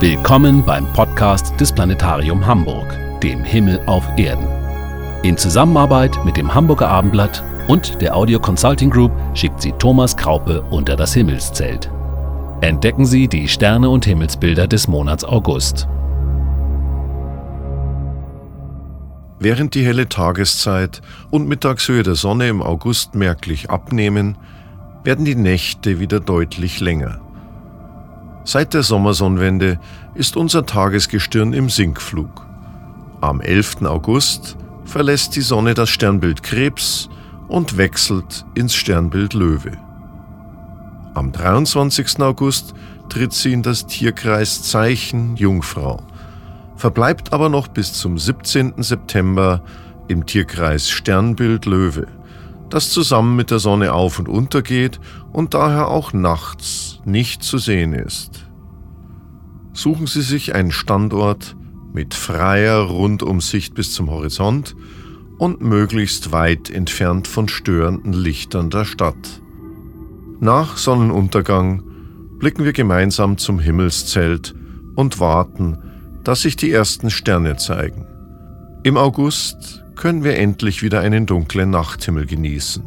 Willkommen beim Podcast des Planetarium Hamburg, dem Himmel auf Erden. In Zusammenarbeit mit dem Hamburger Abendblatt und der Audio Consulting Group schickt sie Thomas Kraupe unter das Himmelszelt. Entdecken Sie die Sterne und Himmelsbilder des Monats August. Während die helle Tageszeit und Mittagshöhe der Sonne im August merklich abnehmen, werden die Nächte wieder deutlich länger. Seit der Sommersonnenwende ist unser Tagesgestirn im Sinkflug. Am 11. August verlässt die Sonne das Sternbild Krebs und wechselt ins Sternbild Löwe. Am 23. August tritt sie in das Tierkreiszeichen Jungfrau, verbleibt aber noch bis zum 17. September im Tierkreis Sternbild Löwe, das zusammen mit der Sonne auf und untergeht und daher auch nachts nicht zu sehen ist. Suchen Sie sich einen Standort mit freier Rundumsicht bis zum Horizont und möglichst weit entfernt von störenden Lichtern der Stadt. Nach Sonnenuntergang blicken wir gemeinsam zum Himmelszelt und warten, dass sich die ersten Sterne zeigen. Im August können wir endlich wieder einen dunklen Nachthimmel genießen.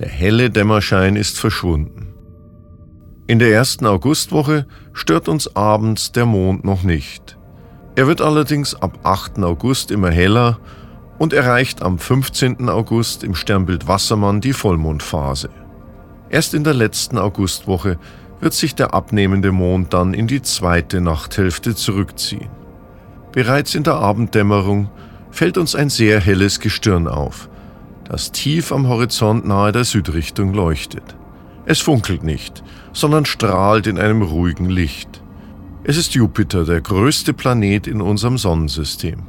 Der helle Dämmerschein ist verschwunden. In der ersten Augustwoche stört uns abends der Mond noch nicht. Er wird allerdings ab 8. August immer heller und erreicht am 15. August im Sternbild Wassermann die Vollmondphase. Erst in der letzten Augustwoche wird sich der abnehmende Mond dann in die zweite Nachthälfte zurückziehen. Bereits in der Abenddämmerung fällt uns ein sehr helles Gestirn auf, das tief am Horizont nahe der Südrichtung leuchtet. Es funkelt nicht, sondern strahlt in einem ruhigen Licht. Es ist Jupiter, der größte Planet in unserem Sonnensystem.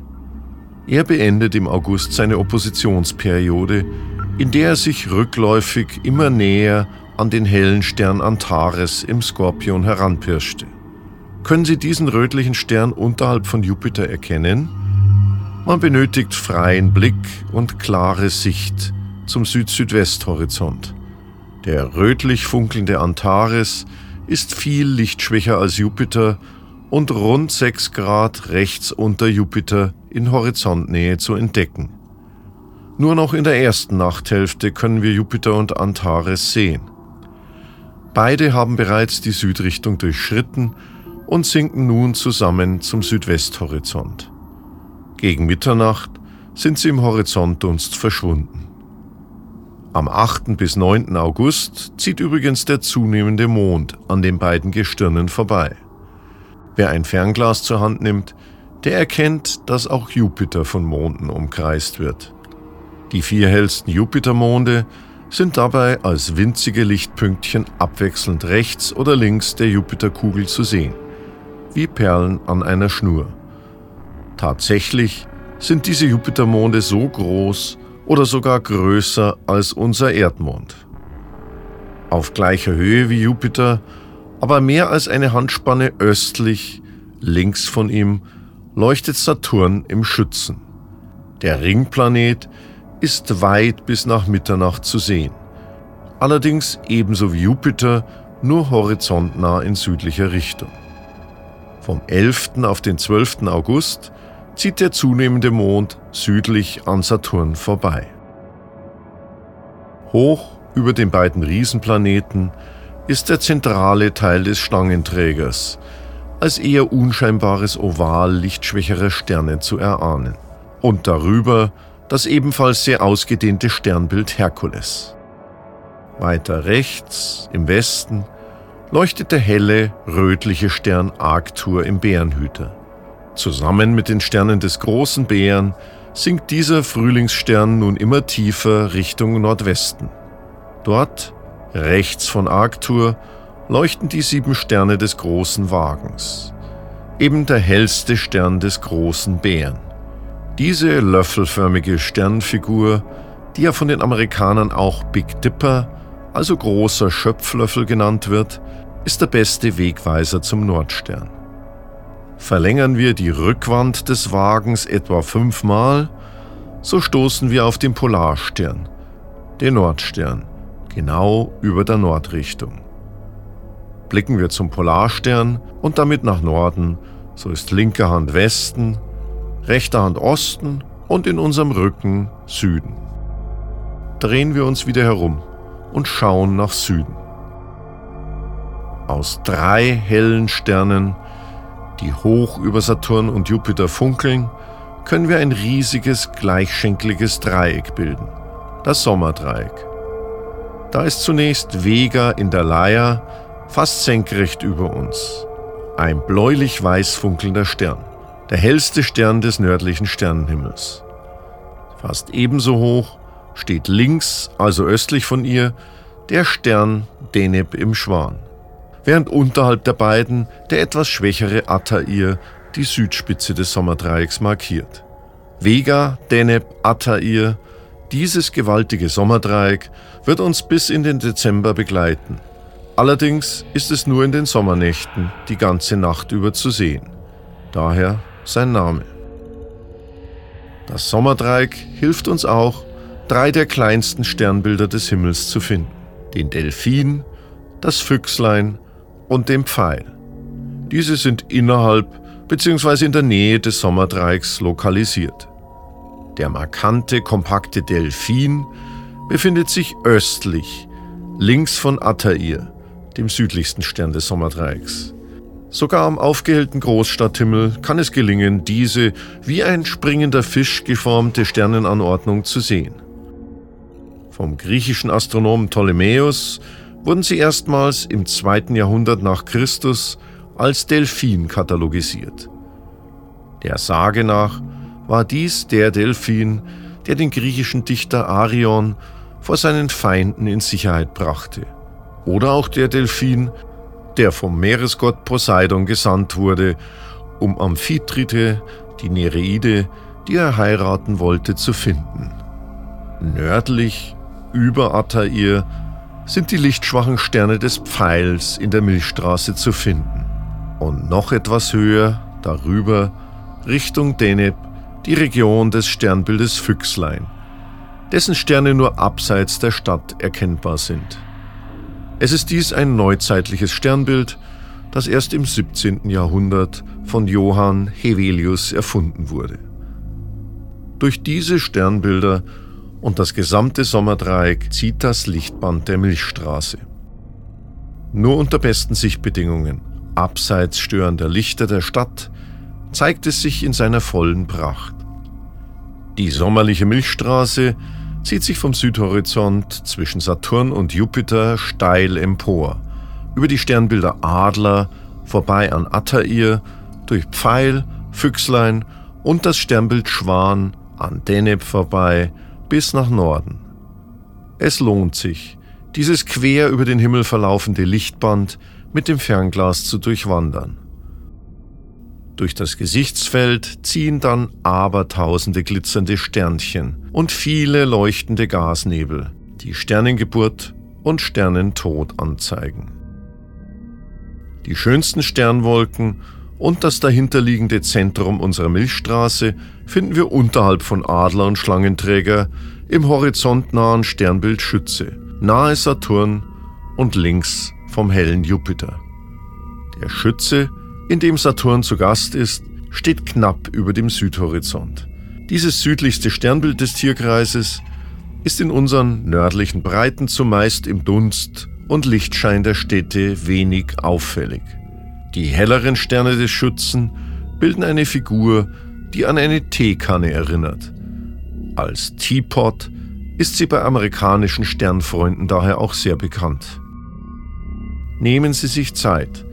Er beendet im August seine Oppositionsperiode, in der er sich rückläufig immer näher an den hellen Stern Antares im Skorpion heranpirschte. Können Sie diesen rötlichen Stern unterhalb von Jupiter erkennen? Man benötigt freien Blick und klare Sicht zum Süd-Südwest-Horizont. Der rötlich funkelnde Antares ist viel lichtschwächer als Jupiter und rund 6 Grad rechts unter Jupiter in Horizontnähe zu entdecken. Nur noch in der ersten Nachthälfte können wir Jupiter und Antares sehen. Beide haben bereits die Südrichtung durchschritten und sinken nun zusammen zum Südwesthorizont. Gegen Mitternacht sind sie im Horizontdunst verschwunden. Am 8. bis 9. August zieht übrigens der zunehmende Mond an den beiden Gestirnen vorbei. Wer ein Fernglas zur Hand nimmt, der erkennt, dass auch Jupiter von Monden umkreist wird. Die vier hellsten Jupitermonde sind dabei als winzige Lichtpünktchen abwechselnd rechts oder links der Jupiterkugel zu sehen, wie Perlen an einer Schnur. Tatsächlich sind diese Jupitermonde so groß, oder sogar größer als unser Erdmond. Auf gleicher Höhe wie Jupiter, aber mehr als eine Handspanne östlich, links von ihm, leuchtet Saturn im Schützen. Der Ringplanet ist weit bis nach Mitternacht zu sehen. Allerdings ebenso wie Jupiter nur horizontnah in südlicher Richtung. Vom 11. auf den 12. August zieht der zunehmende Mond südlich an Saturn vorbei. Hoch über den beiden Riesenplaneten ist der zentrale Teil des Schlangenträgers, als eher unscheinbares Oval lichtschwächerer Sterne zu erahnen. Und darüber das ebenfalls sehr ausgedehnte Sternbild Herkules. Weiter rechts, im Westen, leuchtet der helle, rötliche Stern Arctur im Bärenhüter. Zusammen mit den Sternen des großen Bären sinkt dieser Frühlingsstern nun immer tiefer Richtung Nordwesten. Dort, rechts von Arctur, leuchten die sieben Sterne des großen Wagens, eben der hellste Stern des großen Bären. Diese löffelförmige Sternfigur, die ja von den Amerikanern auch Big Dipper, also großer Schöpflöffel genannt wird, ist der beste Wegweiser zum Nordstern. Verlängern wir die Rückwand des Wagens etwa fünfmal, so stoßen wir auf den Polarstern, den Nordstern, genau über der Nordrichtung. blicken wir zum Polarstern und damit nach Norden, so ist linke Hand Westen, rechte Hand Osten und in unserem Rücken Süden. Drehen wir uns wieder herum und schauen nach Süden. Aus drei hellen Sternen, die hoch über Saturn und Jupiter funkeln, können wir ein riesiges gleichschenkliges Dreieck bilden, das Sommerdreieck. Da ist zunächst Vega in der Leier, fast senkrecht über uns. Ein bläulich-weiß funkelnder Stern, der hellste Stern des nördlichen Sternenhimmels. Fast ebenso hoch steht links, also östlich von ihr, der Stern Deneb im Schwan, während unterhalb der beiden der etwas schwächere Attair die Südspitze des Sommerdreiecks markiert. Vega, Deneb, Attair, dieses gewaltige Sommerdreieck wird uns bis in den Dezember begleiten. Allerdings ist es nur in den Sommernächten die ganze Nacht über zu sehen. Daher sein Name. Das Sommerdreieck hilft uns auch, drei der kleinsten Sternbilder des Himmels zu finden. Den Delfin, das Füchslein und den Pfeil. Diese sind innerhalb bzw. in der Nähe des Sommerdreiecks lokalisiert. Der markante, kompakte Delfin befindet sich östlich, links von Attair, dem südlichsten Stern des Sommerdreiecks. Sogar am aufgehellten Großstadthimmel kann es gelingen, diese wie ein springender Fisch geformte Sternenanordnung zu sehen. Vom griechischen Astronomen Ptolemäus wurden sie erstmals im zweiten Jahrhundert nach Christus als Delphin katalogisiert. Der Sage nach war dies der Delphin, der den griechischen Dichter Arion vor seinen Feinden in Sicherheit brachte. Oder auch der Delphin, der vom Meeresgott Poseidon gesandt wurde, um Amphitrite, die Nereide, die er heiraten wollte, zu finden. Nördlich, über Attair, sind die lichtschwachen Sterne des Pfeils in der Milchstraße zu finden. Und noch etwas höher, darüber, Richtung Deneb, die Region des Sternbildes Füchslein, dessen Sterne nur abseits der Stadt erkennbar sind. Es ist dies ein neuzeitliches Sternbild, das erst im 17. Jahrhundert von Johann Hevelius erfunden wurde. Durch diese Sternbilder und das gesamte Sommerdreieck zieht das Lichtband der Milchstraße. Nur unter besten Sichtbedingungen, abseits störender Lichter der Stadt, zeigt es sich in seiner vollen Pracht. Die sommerliche Milchstraße zieht sich vom Südhorizont zwischen Saturn und Jupiter steil empor, über die Sternbilder Adler, vorbei an Attair, durch Pfeil, Füchslein und das Sternbild Schwan an Deneb vorbei bis nach Norden. Es lohnt sich, dieses quer über den Himmel verlaufende Lichtband mit dem Fernglas zu durchwandern. Durch das Gesichtsfeld ziehen dann abertausende glitzernde Sternchen und viele leuchtende Gasnebel, die Sternengeburt und Sternentod anzeigen. Die schönsten Sternwolken und das dahinterliegende Zentrum unserer Milchstraße finden wir unterhalb von Adler und Schlangenträger im horizontnahen Sternbild Schütze, nahe Saturn und links vom hellen Jupiter. Der Schütze in dem Saturn zu Gast ist, steht knapp über dem Südhorizont. Dieses südlichste Sternbild des Tierkreises ist in unseren nördlichen Breiten zumeist im Dunst und Lichtschein der Städte wenig auffällig. Die helleren Sterne des Schützen bilden eine Figur, die an eine Teekanne erinnert. Als Teapot ist sie bei amerikanischen Sternfreunden daher auch sehr bekannt. Nehmen Sie sich Zeit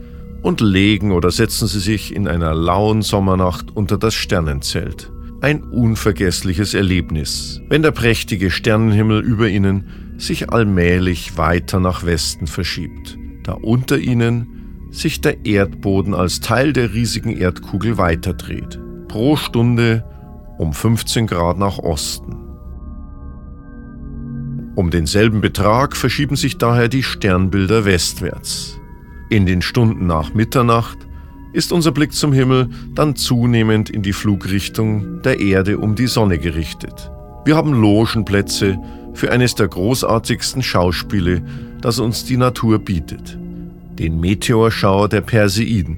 und legen oder setzen Sie sich in einer lauen Sommernacht unter das Sternenzelt. Ein unvergessliches Erlebnis, wenn der prächtige Sternenhimmel über Ihnen sich allmählich weiter nach Westen verschiebt, da unter Ihnen sich der Erdboden als Teil der riesigen Erdkugel weiterdreht, pro Stunde um 15 Grad nach Osten. Um denselben Betrag verschieben sich daher die Sternbilder westwärts. In den Stunden nach Mitternacht ist unser Blick zum Himmel dann zunehmend in die Flugrichtung der Erde um die Sonne gerichtet. Wir haben Logenplätze für eines der großartigsten Schauspiele, das uns die Natur bietet. Den Meteorschauer der Perseiden.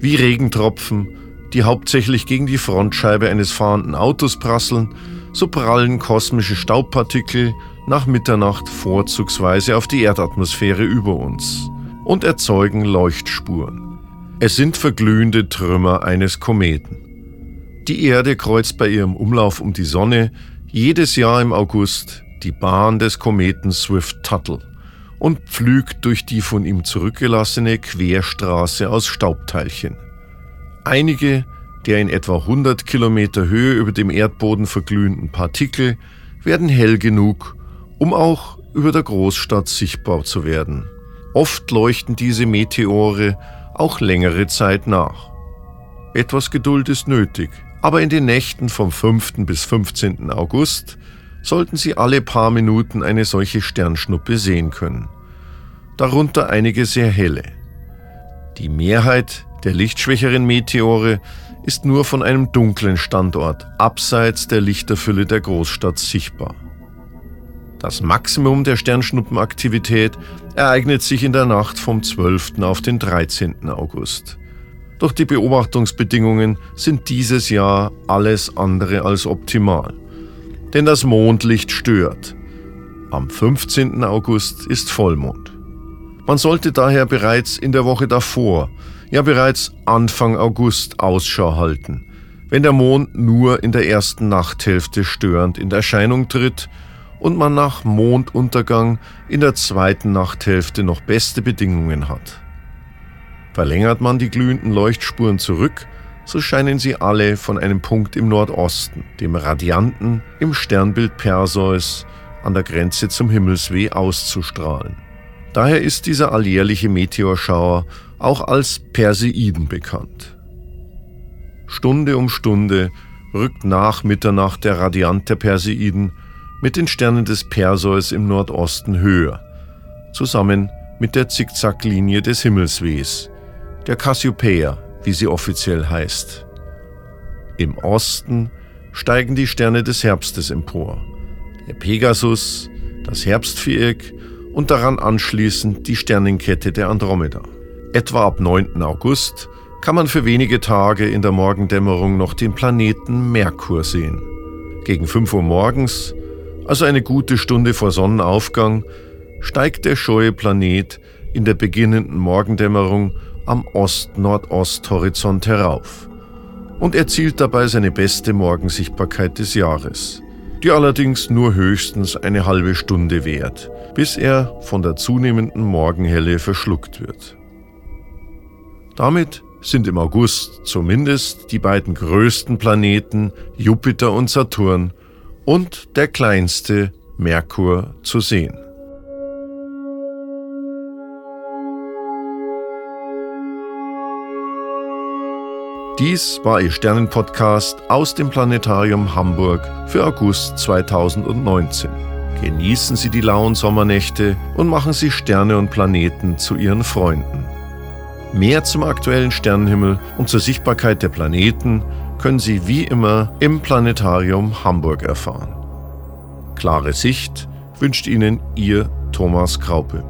Wie Regentropfen, die hauptsächlich gegen die Frontscheibe eines fahrenden Autos prasseln, so prallen kosmische Staubpartikel nach Mitternacht vorzugsweise auf die Erdatmosphäre über uns und erzeugen Leuchtspuren. Es sind verglühende Trümmer eines Kometen. Die Erde kreuzt bei ihrem Umlauf um die Sonne jedes Jahr im August die Bahn des Kometen Swift-Tuttle und pflügt durch die von ihm zurückgelassene Querstraße aus Staubteilchen. Einige der in etwa 100 Kilometer Höhe über dem Erdboden verglühenden Partikel werden hell genug, um auch über der Großstadt sichtbar zu werden. Oft leuchten diese Meteore auch längere Zeit nach. Etwas Geduld ist nötig, aber in den Nächten vom 5. bis 15. August sollten Sie alle paar Minuten eine solche Sternschnuppe sehen können. Darunter einige sehr helle. Die Mehrheit der lichtschwächeren Meteore ist nur von einem dunklen Standort abseits der Lichterfülle der Großstadt sichtbar. Das Maximum der Sternschnuppenaktivität ereignet sich in der Nacht vom 12. auf den 13. August. Doch die Beobachtungsbedingungen sind dieses Jahr alles andere als optimal. Denn das Mondlicht stört. Am 15. August ist Vollmond. Man sollte daher bereits in der Woche davor ja bereits Anfang August Ausschau halten, wenn der Mond nur in der ersten Nachthälfte störend in Erscheinung tritt und man nach Monduntergang in der zweiten Nachthälfte noch beste Bedingungen hat. Verlängert man die glühenden Leuchtspuren zurück, so scheinen sie alle von einem Punkt im Nordosten, dem Radianten im Sternbild Perseus, an der Grenze zum Himmelsweh auszustrahlen. Daher ist dieser alljährliche Meteorschauer auch als Perseiden bekannt. Stunde um Stunde rückt nach Mitternacht der Radiant der Perseiden mit den Sternen des Perseus im Nordosten höher, zusammen mit der Zickzacklinie des Himmelswehs, der Cassiopeia, wie sie offiziell heißt. Im Osten steigen die Sterne des Herbstes empor, der Pegasus, das Herbstviereck und daran anschließend die Sternenkette der Andromeda. Etwa ab 9. August kann man für wenige Tage in der Morgendämmerung noch den Planeten Merkur sehen. Gegen 5 Uhr morgens, also eine gute Stunde vor Sonnenaufgang, steigt der scheue Planet in der beginnenden Morgendämmerung am Ost-Nordost-Horizont herauf und erzielt dabei seine beste Morgensichtbarkeit des Jahres, die allerdings nur höchstens eine halbe Stunde währt, bis er von der zunehmenden Morgenhelle verschluckt wird. Damit sind im August zumindest die beiden größten Planeten Jupiter und Saturn und der kleinste Merkur zu sehen. Dies war Ihr Sternenpodcast aus dem Planetarium Hamburg für August 2019. Genießen Sie die lauen Sommernächte und machen Sie Sterne und Planeten zu Ihren Freunden. Mehr zum aktuellen Sternenhimmel und zur Sichtbarkeit der Planeten können Sie wie immer im Planetarium Hamburg erfahren. Klare Sicht wünscht Ihnen Ihr Thomas Kraupe.